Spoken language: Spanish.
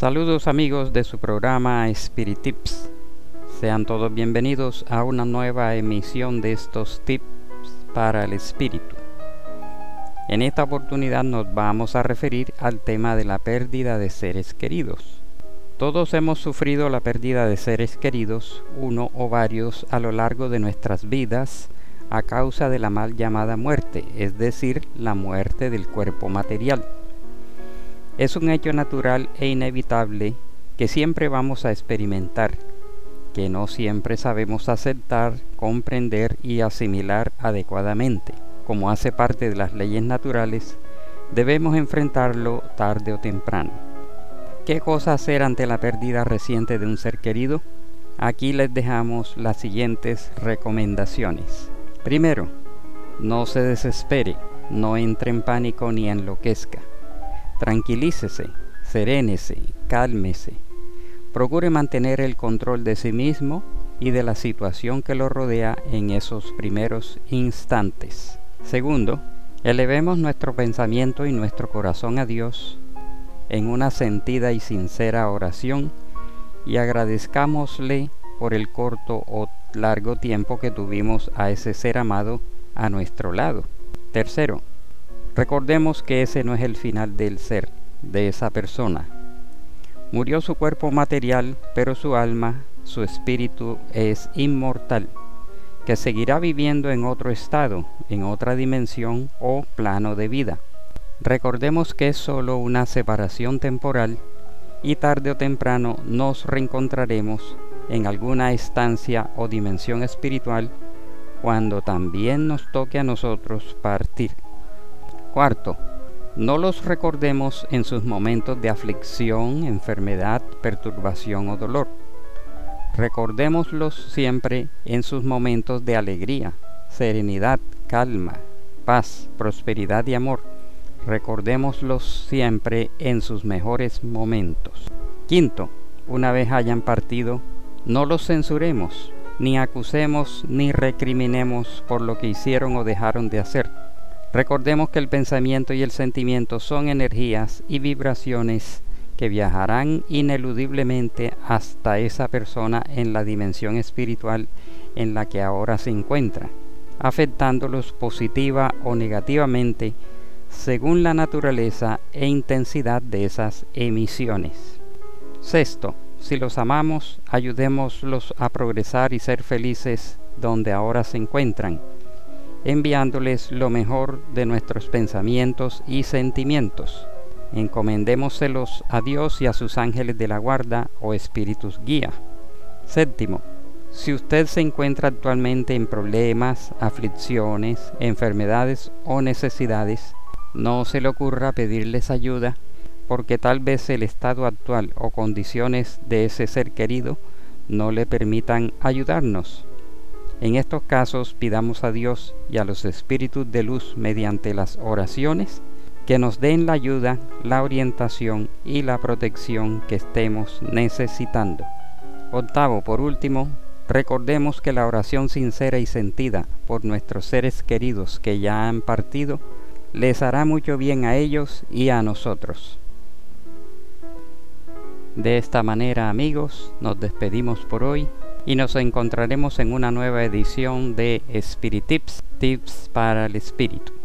Saludos amigos de su programa Spirit Tips. Sean todos bienvenidos a una nueva emisión de estos tips para el espíritu. En esta oportunidad nos vamos a referir al tema de la pérdida de seres queridos. Todos hemos sufrido la pérdida de seres queridos, uno o varios, a lo largo de nuestras vidas a causa de la mal llamada muerte, es decir, la muerte del cuerpo material. Es un hecho natural e inevitable que siempre vamos a experimentar, que no siempre sabemos aceptar, comprender y asimilar adecuadamente. Como hace parte de las leyes naturales, debemos enfrentarlo tarde o temprano. ¿Qué cosa hacer ante la pérdida reciente de un ser querido? Aquí les dejamos las siguientes recomendaciones. Primero, no se desespere, no entre en pánico ni enloquezca. Tranquilícese, serénese, cálmese. Procure mantener el control de sí mismo y de la situación que lo rodea en esos primeros instantes. Segundo, elevemos nuestro pensamiento y nuestro corazón a Dios en una sentida y sincera oración y agradezcámosle por el corto o largo tiempo que tuvimos a ese ser amado a nuestro lado. Tercero, Recordemos que ese no es el final del ser, de esa persona. Murió su cuerpo material, pero su alma, su espíritu es inmortal, que seguirá viviendo en otro estado, en otra dimensión o plano de vida. Recordemos que es solo una separación temporal y tarde o temprano nos reencontraremos en alguna estancia o dimensión espiritual cuando también nos toque a nosotros partir. Cuarto, no los recordemos en sus momentos de aflicción, enfermedad, perturbación o dolor. Recordémoslos siempre en sus momentos de alegría, serenidad, calma, paz, prosperidad y amor. Recordémoslos siempre en sus mejores momentos. Quinto, una vez hayan partido, no los censuremos, ni acusemos ni recriminemos por lo que hicieron o dejaron de hacer Recordemos que el pensamiento y el sentimiento son energías y vibraciones que viajarán ineludiblemente hasta esa persona en la dimensión espiritual en la que ahora se encuentra, afectándolos positiva o negativamente según la naturaleza e intensidad de esas emisiones. Sexto, si los amamos, ayudémoslos a progresar y ser felices donde ahora se encuentran enviándoles lo mejor de nuestros pensamientos y sentimientos. Encomendémoselos a Dios y a sus ángeles de la guarda o espíritus guía. Séptimo, si usted se encuentra actualmente en problemas, aflicciones, enfermedades o necesidades, no se le ocurra pedirles ayuda porque tal vez el estado actual o condiciones de ese ser querido no le permitan ayudarnos. En estos casos pidamos a Dios y a los espíritus de luz mediante las oraciones que nos den la ayuda, la orientación y la protección que estemos necesitando. Octavo, por último, recordemos que la oración sincera y sentida por nuestros seres queridos que ya han partido les hará mucho bien a ellos y a nosotros. De esta manera, amigos, nos despedimos por hoy y nos encontraremos en una nueva edición de Spirit Tips, Tips para el Espíritu.